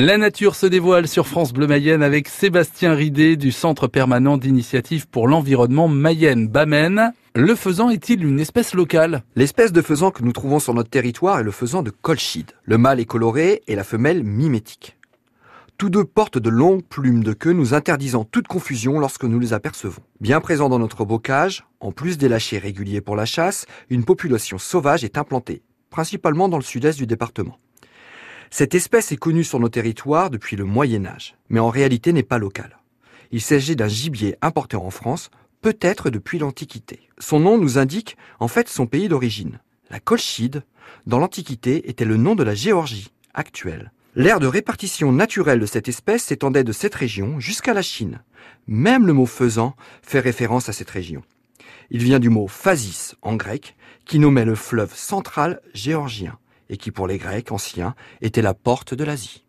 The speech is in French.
La nature se dévoile sur France Bleu Mayenne avec Sébastien Ridé du Centre permanent d'initiative pour l'environnement Mayenne-Bamène. Le faisan est-il une espèce locale? L'espèce de faisan que nous trouvons sur notre territoire est le faisan de Colchide. Le mâle est coloré et la femelle mimétique. Tous deux portent de longues plumes de queue nous interdisant toute confusion lorsque nous les apercevons. Bien présent dans notre bocage, en plus des lâchers réguliers pour la chasse, une population sauvage est implantée, principalement dans le sud-est du département. Cette espèce est connue sur nos territoires depuis le Moyen Âge, mais en réalité n'est pas locale. Il s'agit d'un gibier importé en France, peut-être depuis l'Antiquité. Son nom nous indique en fait son pays d'origine. La Colchide, dans l'Antiquité, était le nom de la Géorgie actuelle. L'aire de répartition naturelle de cette espèce s'étendait de cette région jusqu'à la Chine. Même le mot faisan fait référence à cette région. Il vient du mot phasis en grec, qui nommait le fleuve central géorgien et qui pour les Grecs anciens était la porte de l'Asie.